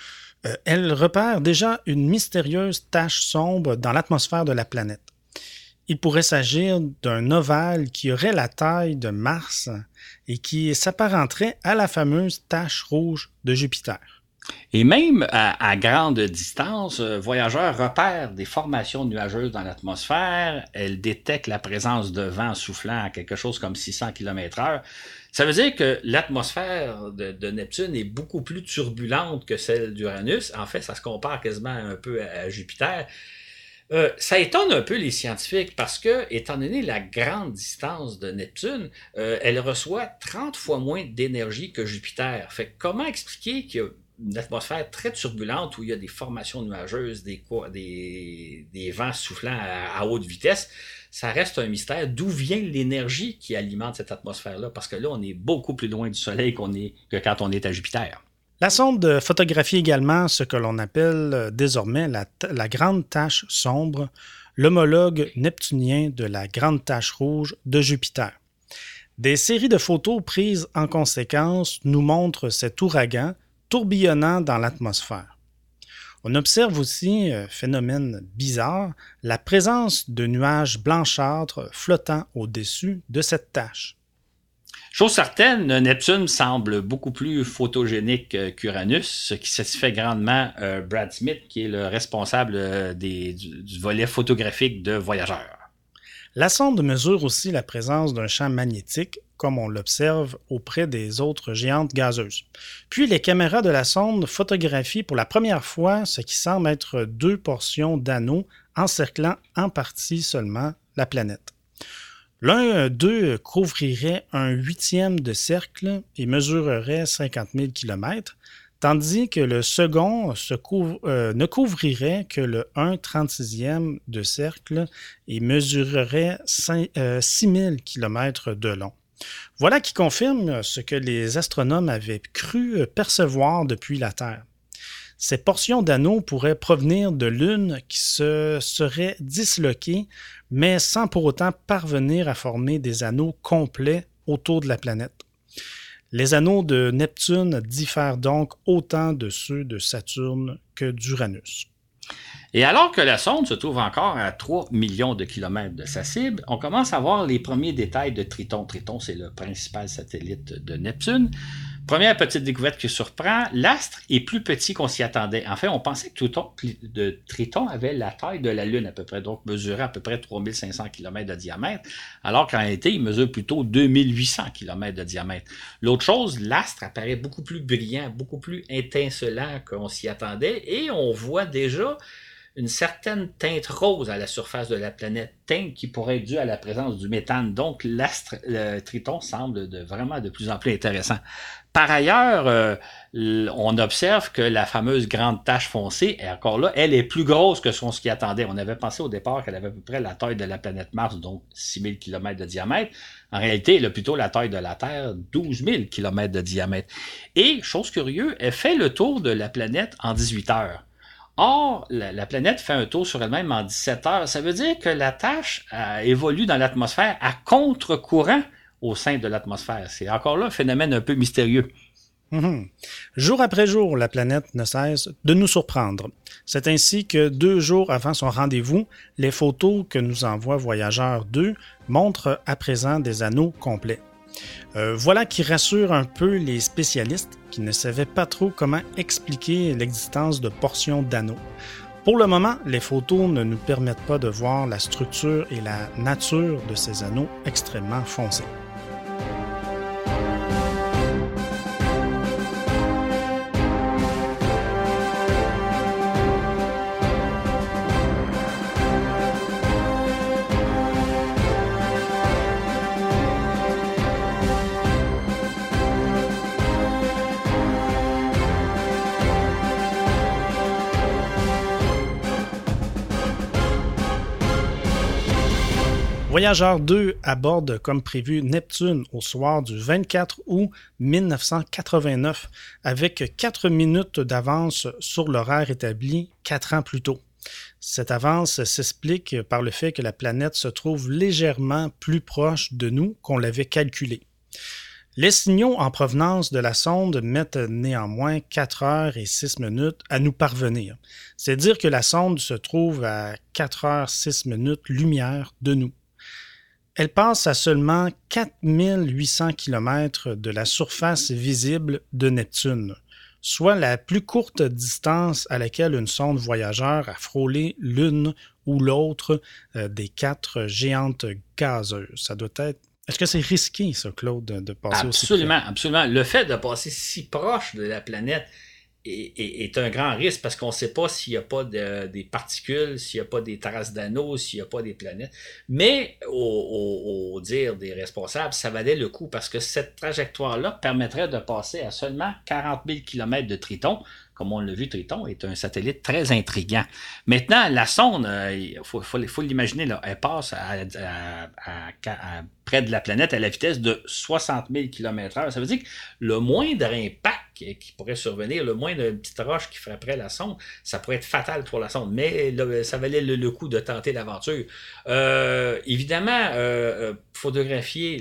euh, elle repère déjà une mystérieuse tache sombre dans l'atmosphère de la planète. Il pourrait s'agir d'un ovale qui aurait la taille de Mars et qui s'apparenterait à la fameuse tache rouge de Jupiter.
Et même à, grande distance, euh, Voyageur repère des formations nuageuses dans l'atmosphère. Elle détecte la présence de vent soufflant à quelque chose comme 600 km/h Ça veut dire que l'atmosphère de, Neptune est beaucoup plus turbulente que celle d'Uranus. En fait, ça se compare quasiment un peu à, Jupiter. Euh, ça étonne un peu les scientifiques parce que, étant donné la grande distance de Neptune, euh, elle reçoit 30 fois moins d'énergie que Jupiter. Fait comment expliquer qu'il y a une atmosphère très turbulente où il y a des formations nuageuses, des, des, vents soufflant à, haute vitesse, ça reste un mystère. D'où vient l'énergie qui alimente cette atmosphère-là? Parce que là, on est beaucoup plus loin du Soleil qu'on est, que quand on est à Jupiter.
La sonde photographie également ce que l'on appelle euh, désormais la, grande tache sombre, l'homologue neptunien de la grande tache rouge de Jupiter. Des séries de photos prises en conséquence nous montrent cet ouragan tourbillonnant dans l'atmosphère. On observe aussi, euh, phénomène bizarre, la présence de nuages blanchâtres flottant au-dessus de cette tache.
Chose certaine, Neptune semble beaucoup plus photogénique qu'Uranus, ce qui satisfait grandement euh, Brad Smith, qui est le responsable euh, du, du, volet photographique de Voyageurs.
La sonde mesure aussi la présence d'un champ magnétique comme on l'observe auprès des autres géantes gazeuses. Puis les caméras de la sonde photographient pour la première fois ce qui semble être deux portions d'anneaux encerclant en partie seulement la planète. L'un d'eux couvrirait un huitième de cercle et mesurerait 50 000 km, tandis que le second euh, ne couvrirait que le 1 36e de cercle et mesurerait 6 000 km de long. Voilà qui confirme ce que les astronomes avaient cru percevoir depuis la Terre. Ces portions d'anneaux pourraient provenir de Lune qui se serait disloquée, mais sans pour autant parvenir à former des anneaux complets autour de la planète. Les anneaux de Neptune diffèrent donc autant de ceux de Saturne que d'Uranus.
Et alors que la sonde se trouve encore à 3 millions de kilomètres de sa cible, on commence à voir les premiers détails de Triton. Triton, c'est le principal satellite de Neptune. Première petite découverte qui surprend, l'astre est plus petit qu'on s'y attendait. En fait, on pensait que Triton, de Triton avait la taille de la Lune à peu près, donc mesurait à peu près 3500 km de diamètre, alors qu'en réalité, il mesure plutôt 2800 km de diamètre. L'autre chose, l'astre apparaît beaucoup plus brillant, beaucoup plus étincelant qu'on s'y attendait, et on voit déjà une certaine teinte rose à la surface de la planète, teinte qui pourrait être due à la présence du méthane. Donc, l'astre, le Triton semble vraiment de plus en plus intéressant. Par ailleurs, euh, on observe que la fameuse grande tache foncée, est encore là, elle est plus grosse que ce qu'on s'y attendait. On avait pensé au départ qu'elle avait à peu près la taille de la planète Mars, donc 6000 km de diamètre. En réalité, elle a plutôt la taille de la Terre, 12 000 km de diamètre. Et, chose curieuse, elle fait le tour de la planète en 18 heures. Or, la, planète fait un tour sur elle-même en 17 heures. Ça veut dire que la tâche euh, évolue dans l'atmosphère à contre-courant au sein de l'atmosphère. C'est encore là un phénomène un peu mystérieux.
Mhm. Jour après jour, la planète ne cesse de nous surprendre. C'est ainsi que deux jours avant son rendez-vous, les photos que nous envoie Voyageur 2 montrent à présent des anneaux complets. Euh, voilà qui rassure un peu les spécialistes qui ne savaient pas trop comment expliquer l'existence de portions d'anneaux. Pour le moment, les photos ne nous permettent pas de voir la structure et la nature de ces anneaux extrêmement foncés. Voyageur 2 aborde comme prévu Neptune au soir du 24 août 1989 avec 4 minutes d'avance sur l'horaire établi 4 ans plus tôt. Cette avance s'explique par le fait que la planète se trouve légèrement plus proche de nous qu'on l'avait calculé. Les signaux en provenance de la sonde mettent néanmoins 4 heures et 6 minutes à nous parvenir. C'est dire que la sonde se trouve à 4 heures 6 minutes lumière de nous. Elle passe à seulement 4800 km de la surface visible de Neptune, soit la plus courte distance à laquelle une sonde voyageur a frôlé l'une ou l'autre euh, des quatre géantes gazeuses. Ça doit être Est-ce que c'est risqué, ça, Claude, de passer
aussi Absolument, absolument. Le fait de passer si proche de la planète est, un grand risque parce qu'on ne sait pas s'il n'y a pas des particules, s'il n'y a pas des traces d'anneaux, s'il n'y a pas des planètes. Mais au, dire des responsables, ça valait le coup parce que cette trajectoire-là permettrait de passer à seulement 40 000 km de Triton, comme on l'a vu, Triton est un satellite très intriguant. Maintenant, la sonde, euh, il faut, l'imaginer, elle passe près de la planète à la vitesse de 60 000 km/h. Ça veut dire que le moindre impact qui, pourrait survenir, le moindre petite roche qui frapperait la sonde, ça pourrait être fatal pour la sonde. Mais ça valait le, coup de tenter l'aventure. Euh, évidemment, euh, photographier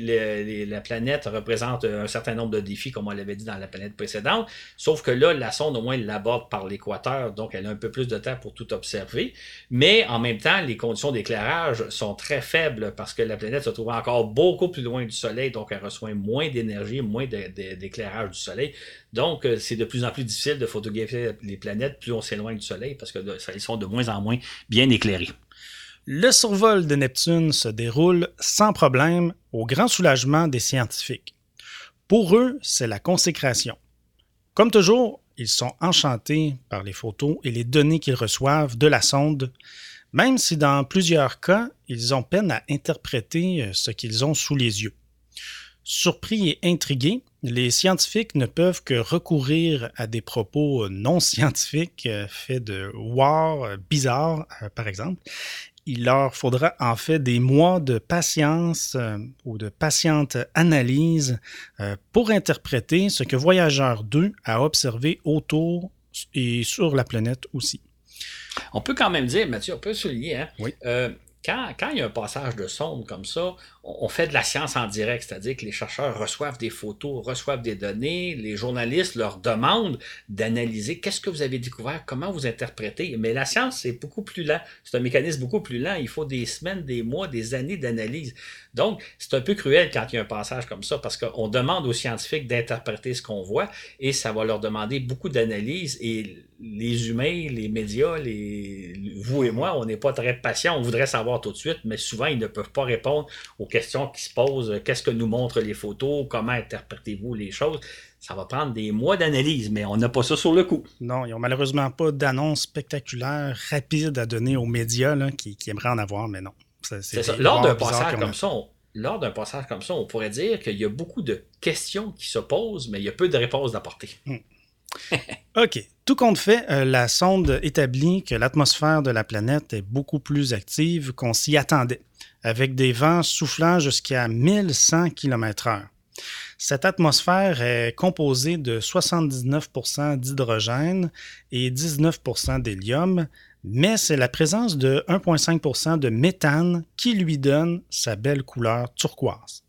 la planète représente un certain nombre de défis, comme on l'avait dit dans la planète précédente. Sauf que là, la sonde, au moins, l'aborde par l'équateur, donc elle a un peu plus de temps pour tout observer. Mais en même temps, les conditions d'éclairage sont très faibles parce que la planète se trouve encore beaucoup plus loin du Soleil, donc elle reçoit moins d'énergie, moins d'éclairage du Soleil. Donc, euh, c'est de plus en plus difficile de photographier les planètes plus on s'éloigne du Soleil parce qu'elles sont de moins en moins bien éclairées.
Le survol de Neptune se déroule sans problème au grand soulagement des scientifiques. Pour eux, c'est la consécration. Comme toujours, ils sont enchantés par les photos et les données qu'ils reçoivent de la sonde, même si dans plusieurs cas, ils ont peine à interpréter euh, ce qu'ils ont sous les yeux. Surpris et intrigués, les scientifiques ne peuvent que recourir à des propos non scientifiques euh, faits de war euh, bizarres, par exemple, il leur faudra en fait des mois de patience euh, ou de patiente analyse euh, pour interpréter ce que Voyageur 2 a observé autour et sur la planète aussi.
On peut quand même dire, Mathieu, on peut souligner, hein,
oui.
Euh, quand, quand, il y a un passage de sonde comme ça, on fait de la science en direct, c'est-à-dire que les chercheurs reçoivent des photos, reçoivent des données, les journalistes leur demandent d'analyser qu'est-ce que vous avez découvert, comment vous interprétez. Mais la science, c'est beaucoup plus lent. C'est un mécanisme beaucoup plus lent. Il faut des semaines, des mois, des années d'analyse. Donc, c'est un peu cruel quand il y a un passage comme ça parce qu'on demande aux scientifiques d'interpréter ce qu'on voit et ça va leur demander beaucoup d'analyse et les humains, les médias, les... vous et moi, on n'est pas très patients, on voudrait savoir tout de suite, mais souvent ils ne peuvent pas répondre aux questions qui se posent. Qu'est-ce que nous montrent les photos? Comment interprétez-vous les choses? Ça va prendre des mois d'analyse, mais on n'a pas ça sur le coup.
Non, ils n'ont malheureusement pas d'annonce spectaculaire, rapide à donner aux médias qui, aimeraient en avoir, mais non.
C'est ça. Lors d'un passage comme ça, lors d'un passage comme ça, on pourrait dire qu'il y a beaucoup de questions qui se posent, mais il y a peu de réponses d'apporter.
Hmm. OK. Tout compte fait, euh, la sonde établit que l'atmosphère de la planète est beaucoup plus active qu'on s'y attendait, avec des vents soufflant jusqu'à 1100 km/h. Cette atmosphère est composée de 79% d'hydrogène et 19% d'hélium, mais c'est la présence de 1,5% de méthane qui lui donne sa belle couleur turquoise.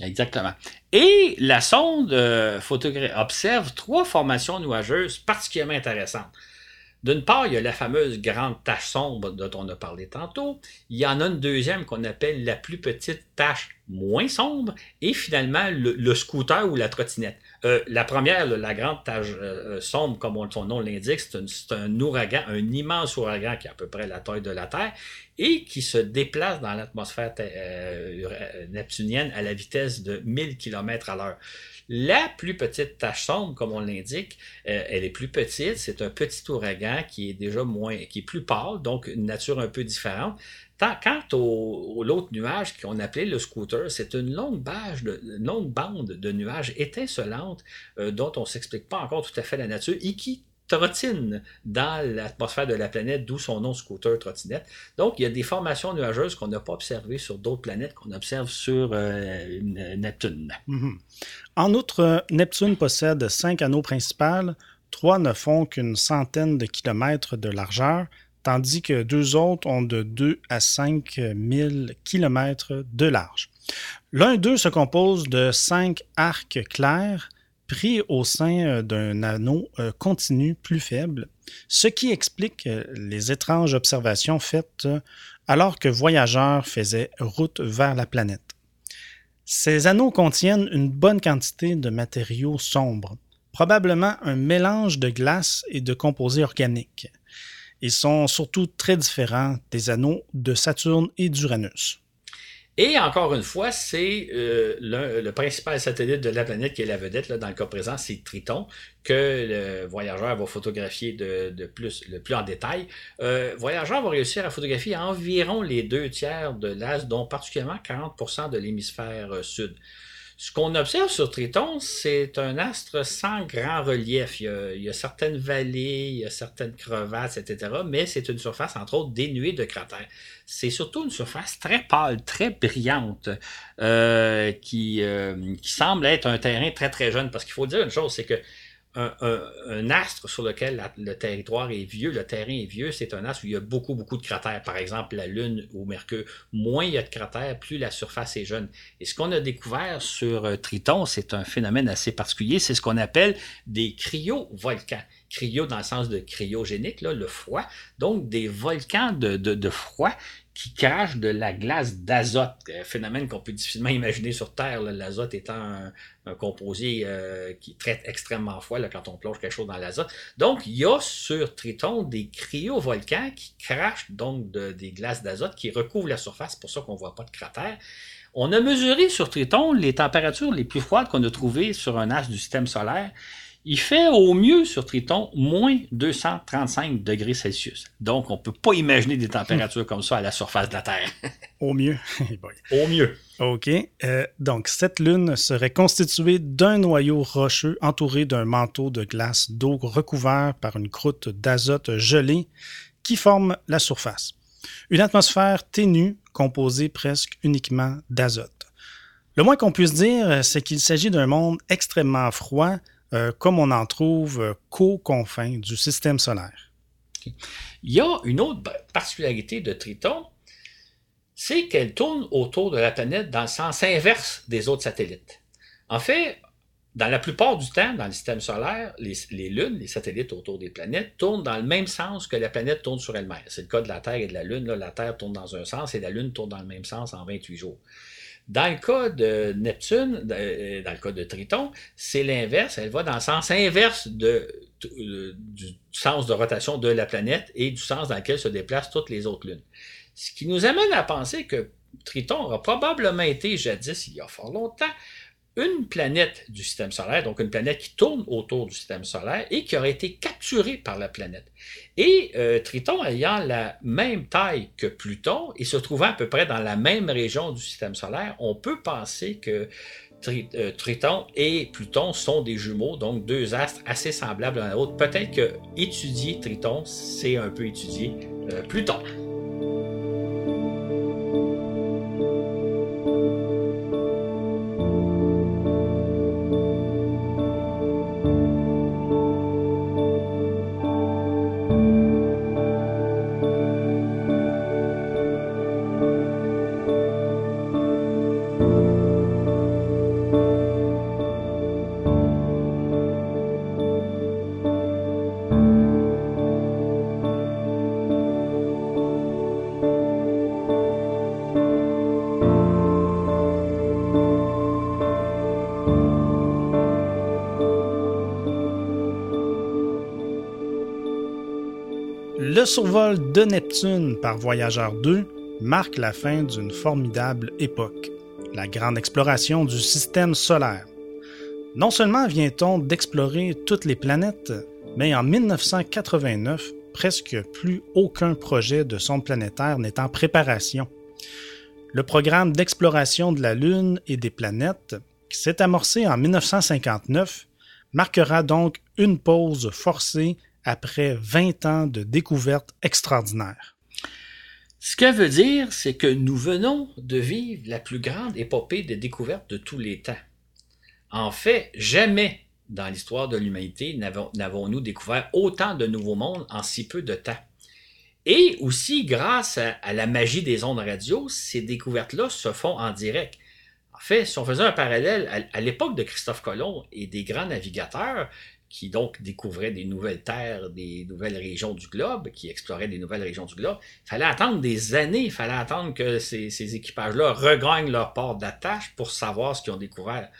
Exactement. Et la sonde euh, observe trois formations nuageuses particulièrement intéressantes. D'une part, il y a la fameuse grande tache sombre dont on a parlé tantôt. Il y en a une deuxième qu'on appelle la plus petite tache moins sombre. Et finalement, le, scooter ou la trottinette. Euh, la première, la grande tache euh, euh, sombre, comme son nom l'indique, c'est un, ouragan, un immense ouragan qui est à peu près la taille de la Terre et qui se déplace dans l'atmosphère neptunienne à la vitesse de 1000 km à l'heure. La plus petite tache sombre, comme on l'indique, elle est plus petite. C'est un petit ouragan qui est déjà moins, qui est plus pâle, donc une nature un peu différente. Quant au, l'autre nuage qu'on appelait le scooter, c'est une longue, bande de nuages étincelantes euh, dont on ne s'explique pas encore tout à fait la nature et qui trottine dans l'atmosphère de la planète, d'où son nom scooter trottinette. Donc, il y a des formations nuageuses qu'on n'a pas observées sur d'autres planètes qu'on observe sur euh, Neptune.
Mhm. En outre, Neptune possède cinq anneaux principaux. Trois ne font qu'une centaine de kilomètres de largeur, tandis que deux autres ont de 2 à 5 000 kilomètres de large. L'un d'eux se compose de cinq arcs clairs pris au sein euh, d'un anneau euh, continu plus faible, ce qui explique euh, les étranges observations faites alors que Voyageur faisait route vers la planète. Ces anneaux contiennent une bonne quantité de matériaux sombres, probablement un mélange de glace et de composés organiques. Ils sont surtout très différents des anneaux de Saturne et d'Uranus.
Et encore une fois, c'est euh, le, principal satellite de la planète qui est la vedette. Dans le cas présent, c'est Triton, que le voyageur va photographier de, plus, le plus en détail. Euh, voyageur va réussir à photographier environ les deux tiers de l'as, dont particulièrement 40% de l'hémisphère euh, sud. Ce qu'on observe sur Triton, c'est un astre sans grand relief. Il y, a, certaines vallées, il y a certaines crevasses, etc. Mais c'est une surface, entre autres, dénuée de cratères. C'est surtout une surface très pâle, très brillante, euh, qui, euh, qui semble être un terrain très, très jeune. Parce qu'il faut dire une chose, c'est que un, astre sur lequel le territoire est vieux, le terrain est vieux, c'est un astre où il y a beaucoup, beaucoup de cratères. Par exemple, la Lune ou Mercure, moins il y a de cratères, plus la surface est jeune. Et ce qu'on a découvert sur euh, Triton, c'est un phénomène assez particulier, c'est ce qu'on appelle des cryovolcans. Cryo dans le sens de cryogénique, là, le froid. Donc, des volcans de, froid qui crachent de la glace d'azote, un phénomène qu'on peut difficilement imaginer sur Terre, l'azote étant un, composé euh, qui traite extrêmement froid quand on plonge quelque chose dans l'azote. Donc, il y a sur Triton des cryovolcans qui crachent donc des glaces d'azote qui recouvrent la surface, c'est pour ça qu'on ne voit pas de cratère. On a mesuré sur Triton les températures les plus froides qu'on a trouvées sur un as du système solaire il fait au mieux sur Triton moins 235 degrés Celsius. Donc, on ne peut pas imaginer des températures comme ça à la surface de la Terre.
au mieux.
au mieux.
OK. Euh, donc, cette lune serait constituée d'un noyau rocheux entouré d'un manteau de glace d'eau recouvert par une croûte d'azote gelée qui forme la surface. Une atmosphère ténue composée presque uniquement d'azote. Le moins qu'on puisse dire, c'est qu'il s'agit d'un monde extrêmement froid euh, comme on en trouve euh, qu'aux confins du système solaire.
Il y a une autre particularité de Triton, c'est qu'elle tourne autour de la planète dans le sens inverse des autres satellites. En fait, dans la plupart du temps, dans le système solaire, les, lunes, les satellites autour des planètes, tournent dans le même sens que la planète tourne sur elle-même. C'est le cas de la Terre et de la Lune. la Terre tourne dans un sens et la Lune tourne dans le même sens en 28 jours. Dans le cas de Neptune, euh, dans le cas de Triton, c'est l'inverse. Elle va dans le sens inverse de, du sens de rotation de la planète et du sens dans lequel se déplacent toutes les autres lunes. Ce qui nous amène à penser que Triton aura probablement été jadis, il y a fort longtemps, une planète du système solaire, donc une planète qui tourne autour du système solaire et qui aurait été capturée par la planète. Et euh, Triton ayant la même taille que Pluton et se trouvant à peu près dans la même région du système solaire, on peut penser que euh, Triton et Pluton sont des jumeaux, donc deux astres assez semblables l'un à l'autre. Peut-être que étudier Triton, c'est un peu étudier euh, Pluton.
Survol de Neptune par Voyageur 2 marque la fin d'une formidable époque, la grande exploration du système solaire. Non seulement vient-on d'explorer toutes les planètes, mais en 1989, presque plus aucun projet de sonde planétaire n'est en préparation. Le programme d'exploration de la Lune et des planètes, qui s'est amorcé en 1959, marquera donc une pause forcée après 20 ans de découvertes extraordinaires.
Ce que veut dire, c'est que nous venons de vivre la plus grande épopée de découvertes de tous les temps. En fait, jamais dans l'histoire de l'humanité n'avons-nous découvert autant de nouveaux mondes en si peu de temps. Et aussi, grâce à, la magie des ondes radio, ces découvertes-là se font en direct. En fait, si on faisait un parallèle à, à l'époque de Christophe Colomb et des grands navigateurs, qui donc découvrait des nouvelles terres, des nouvelles régions du globe, qui explorait des nouvelles régions du globe. Il fallait attendre des années, il fallait attendre que ces, équipages-là regagnent leur port d'attache pour savoir ce qu'ils ont découvert.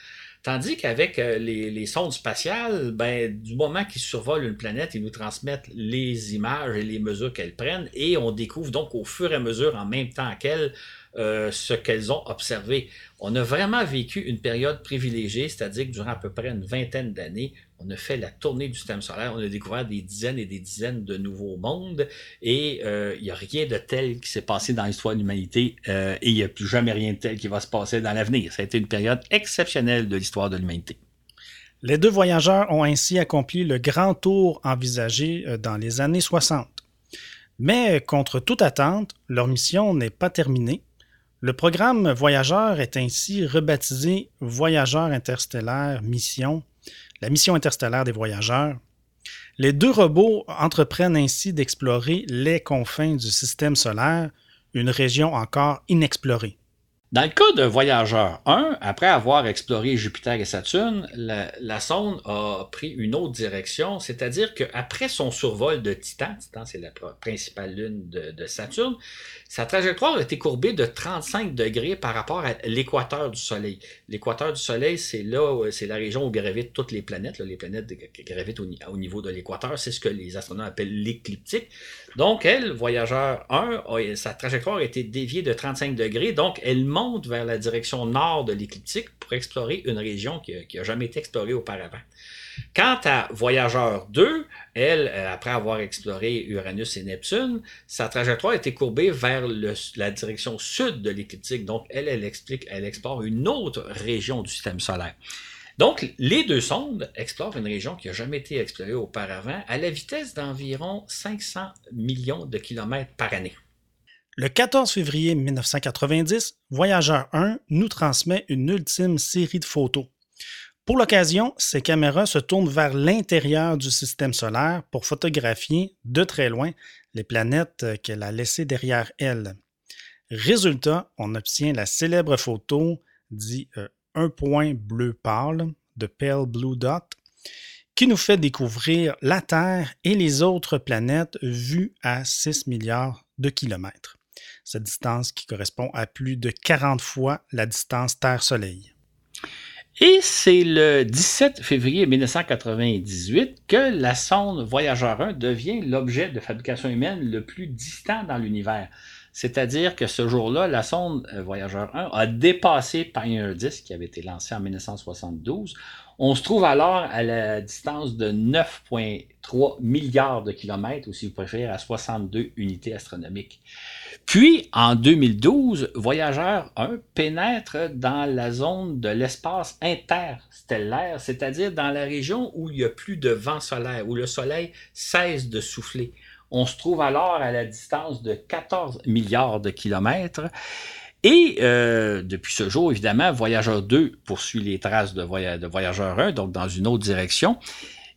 Tandis qu'avec euh, les, sondes spatiales, ben, du moment qu'ils survolent une planète, ils nous transmettent les images et les mesures qu'elles prennent et on découvre donc au fur et à mesure, en même temps qu'elles, euh, ce qu'elles ont observé. On a vraiment vécu une période privilégiée, c'est-à-dire durant à peu près une vingtaine d'années, on a fait la tournée du système solaire, on a découvert des dizaines et des dizaines de nouveaux mondes, et euh, il n'y a rien de tel qui s'est passé dans l'histoire de l'humanité, euh, et il n'y a plus jamais rien de tel qui va se passer dans l'avenir. Ça a été une période exceptionnelle de l'histoire de l'humanité.
Les deux voyageurs ont ainsi accompli le grand tour envisagé dans les années 60. Mais contre toute attente, leur mission n'est pas terminée le programme Voyageur est ainsi rebaptisé Voyageur interstellaire Mission, la mission interstellaire des voyageurs. Les deux robots entreprennent ainsi d'explorer les confins du système solaire, une région encore inexplorée.
Dans le cas de Voyageur 1, après avoir exploré Jupiter et Saturne, la, sonde a pris une autre direction, c'est-à-dire qu'après son survol de Titan, Titan c'est la principale lune de, Saturne, sa trajectoire a été courbée de 35 degrés par rapport à l'équateur du Soleil. L'équateur du Soleil, c'est là, c'est la région où gravitent toutes les planètes. les planètes gravitent au, niveau de l'équateur, c'est ce que les astronomes appellent l'écliptique. Donc, elle, Voyageur 1, sa trajectoire a été déviée de 35 degrés, donc elle monte vers la direction nord de l'écliptique pour explorer une région qui n'a jamais été explorée auparavant. Quant à Voyageur 2, elle, euh, après avoir exploré Uranus et Neptune, sa trajectoire a été courbée vers la direction sud de l'écliptique. Donc, elle, elle explique, elle explore une autre région du système solaire. Donc, les deux sondes explorent une région qui n'a jamais été explorée auparavant à la vitesse d'environ 500 millions de kilomètres par année.
Le 14 février 1990, Voyageur 1 nous transmet une ultime série de photos. Pour l'occasion, ces caméras se tournent vers l'intérieur du système solaire pour photographier de très loin les planètes qu'elle a laissées derrière elle. Résultat, on obtient la célèbre photo dit euh, un point bleu pâle de Pale Blue Dot qui nous fait découvrir la Terre et les autres planètes vues à 6 milliards de kilomètres cette distance qui correspond à plus de 40 fois la distance Terre-Soleil.
Et c'est le 17 février 1998 que la sonde Voyageur 1 devient l'objet de fabrication humaine le plus distant dans l'univers. C'est-à-dire que ce jour-là, la sonde euh, Voyageur 1 a dépassé Pioneer 10 qui avait été lancé en 1972. On se trouve alors à la distance de 9,3 milliards de kilomètres, ou si vous préférez, à 62 unités astronomiques. Puis, en 2012, Voyageur 1 pénètre dans la zone de l'espace interstellaire, c'est-à-dire dans la région où il n'y a plus de vent solaire, où le Soleil cesse de souffler. On se trouve alors à la distance de 14 milliards de kilomètres. Et euh, depuis ce jour, évidemment, Voyageur 2 poursuit les traces de, de Voyageur 1, donc dans une autre direction.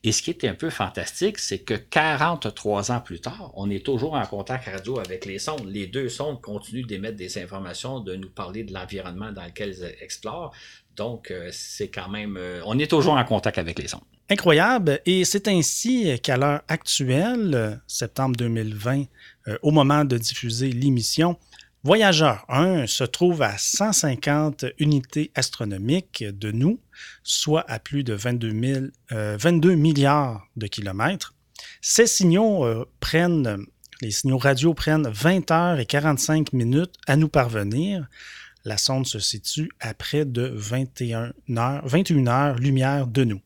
Et ce qui est un peu fantastique, c'est que 43 ans plus tard, on est toujours en contact radio avec les sondes. Les deux sondes continuent d'émettre des informations, de nous parler de l'environnement dans lequel elles explorent. Donc, euh, c'est quand même... Euh, on est toujours en contact avec les sondes.
Incroyable. Et c'est ainsi qu'à l'heure actuelle, septembre 2020, euh, au moment de diffuser l'émission, Voyageur 1 se trouve à 150 unités astronomiques de nous, soit à plus de 22, 22 milliards de kilomètres. Ces signaux prennent, les signaux radio prennent 20 heures et 45 minutes à nous parvenir, la sonde se situe à près de 21 heures, 21 heures lumière de nous.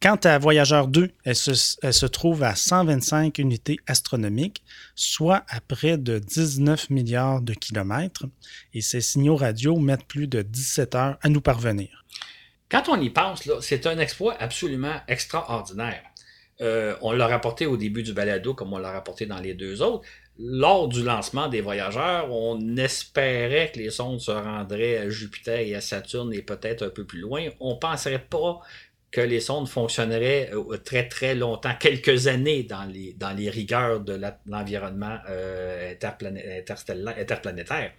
Quant à Voyageur 2, elle se, trouve à 125 unités astronomiques, soit à près de 19 milliards de kilomètres, et ses signaux radio mettent plus de 17 heures à nous parvenir.
Quand on y pense, c'est un exploit absolument extraordinaire. Euh, on l'a rapporté au début du balado, comme on l'a rapporté dans les deux autres lors du lancement des voyageurs, on espérait que les sondes se rendraient à Jupiter et à Saturne et peut-être un peu plus loin. On ne penserait pas que les sondes fonctionneraient euh, très très longtemps, quelques années dans les, dans les rigueurs de l'environnement euh, interplanétaire.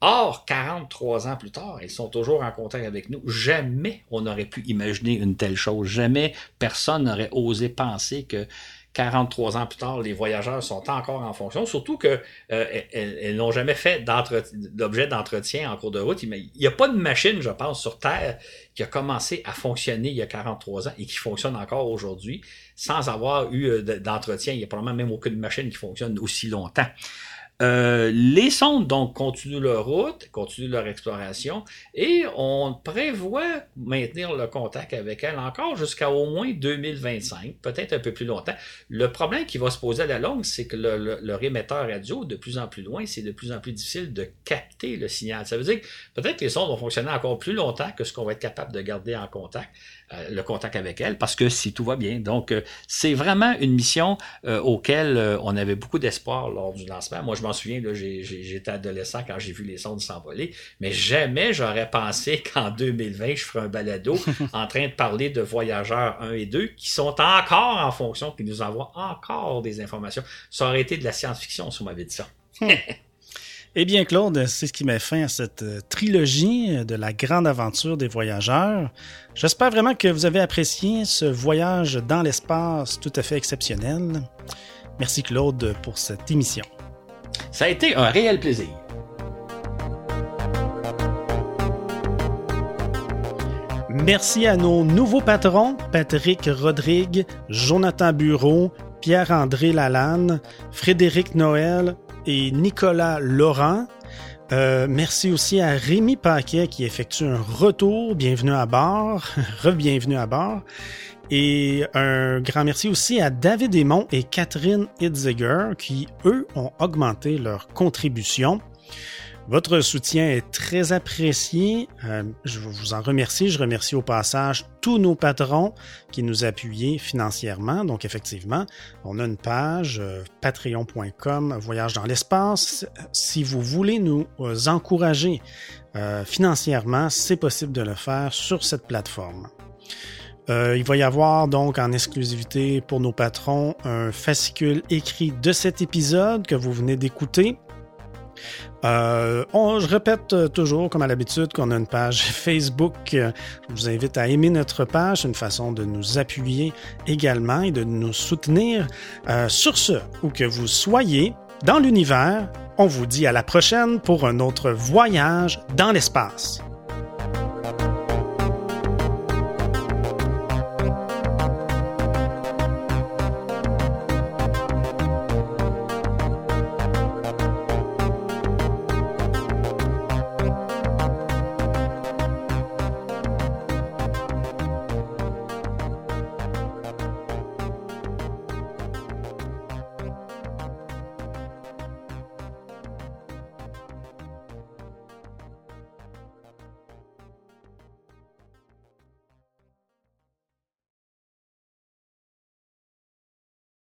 Or, 43 ans plus tard, ils sont toujours en contact avec nous. Jamais on n'aurait pu imaginer une telle chose. Jamais personne n'aurait osé penser que 43 ans plus tard, les voyageurs sont encore en fonction, surtout qu'elles euh, n'ont jamais fait d'objet d'entretien en cours de route. Il n'y a pas de machine, je pense, sur Terre qui a commencé à fonctionner il y a 43 ans et qui fonctionne encore aujourd'hui sans avoir eu euh, d'entretien. Il n'y a probablement même aucune machine qui fonctionne aussi longtemps. Euh, les sondes, donc, continuent leur route, continuent leur exploration, et on prévoit maintenir le contact avec elles encore jusqu'à au moins 2025, peut-être un peu plus longtemps. Le problème qui va se poser à la longue, c'est que le, le, émetteur radio, de plus en plus loin, c'est de plus en plus difficile de capter le signal. Ça veut dire que peut-être que les sondes vont fonctionner encore plus longtemps que ce qu'on va être capable de garder en contact. Euh, le contact avec elle parce que si tout va bien. Donc, euh, c'est vraiment une mission euh, auquel on avait beaucoup d'espoir lors du lancement. Moi, je m'en souviens, j'étais adolescent quand j'ai vu les sondes s'envoler, mais jamais j'aurais pensé qu'en 2020, je ferais un balado en train de parler de voyageurs 1 et 2 qui sont encore en fonction, qui nous envoient encore des informations. Ça aurait été de la science-fiction si on m'avait dit ça.
Eh bien, Claude, c'est ce qui met fin à cette euh, trilogie de la grande aventure des voyageurs. J'espère vraiment que vous avez apprécié ce voyage dans l'espace tout à fait exceptionnel. Merci, Claude, pour cette émission.
Ça a été un réel plaisir.
Merci à nos nouveaux patrons, Patrick Rodrigue, Jonathan Bureau, Pierre-André Lalanne, Frédéric Noël, et Nicolas Laurent. Euh, merci aussi à Rémi Paquet qui effectue un retour. Bienvenue à bord. Re-bienvenue à bord. Et un grand merci aussi à David Aymon et Catherine Hitziger qui, eux, ont augmenté leur contribution. Votre soutien est très apprécié. Euh, je vous en remercie. Je remercie au passage tous nos patrons qui nous appuient financièrement. Donc effectivement, on a une page euh, patreon.com Voyage dans l'espace. Si vous voulez nous euh, encourager financièrement, c'est possible de le faire sur cette plateforme. il va y avoir donc en exclusivité pour nos patrons un fascicule écrit de cet épisode que vous venez d'écouter euh, je répète euh, toujours, comme à l'habitude, qu'on a une page Facebook. Je vous invite à aimer notre page, c'est une façon de nous appuyer également et de nous soutenir. Euh, sur ce, où que vous soyez dans l'univers, on vous dit à la prochaine pour un autre voyage dans l'espace.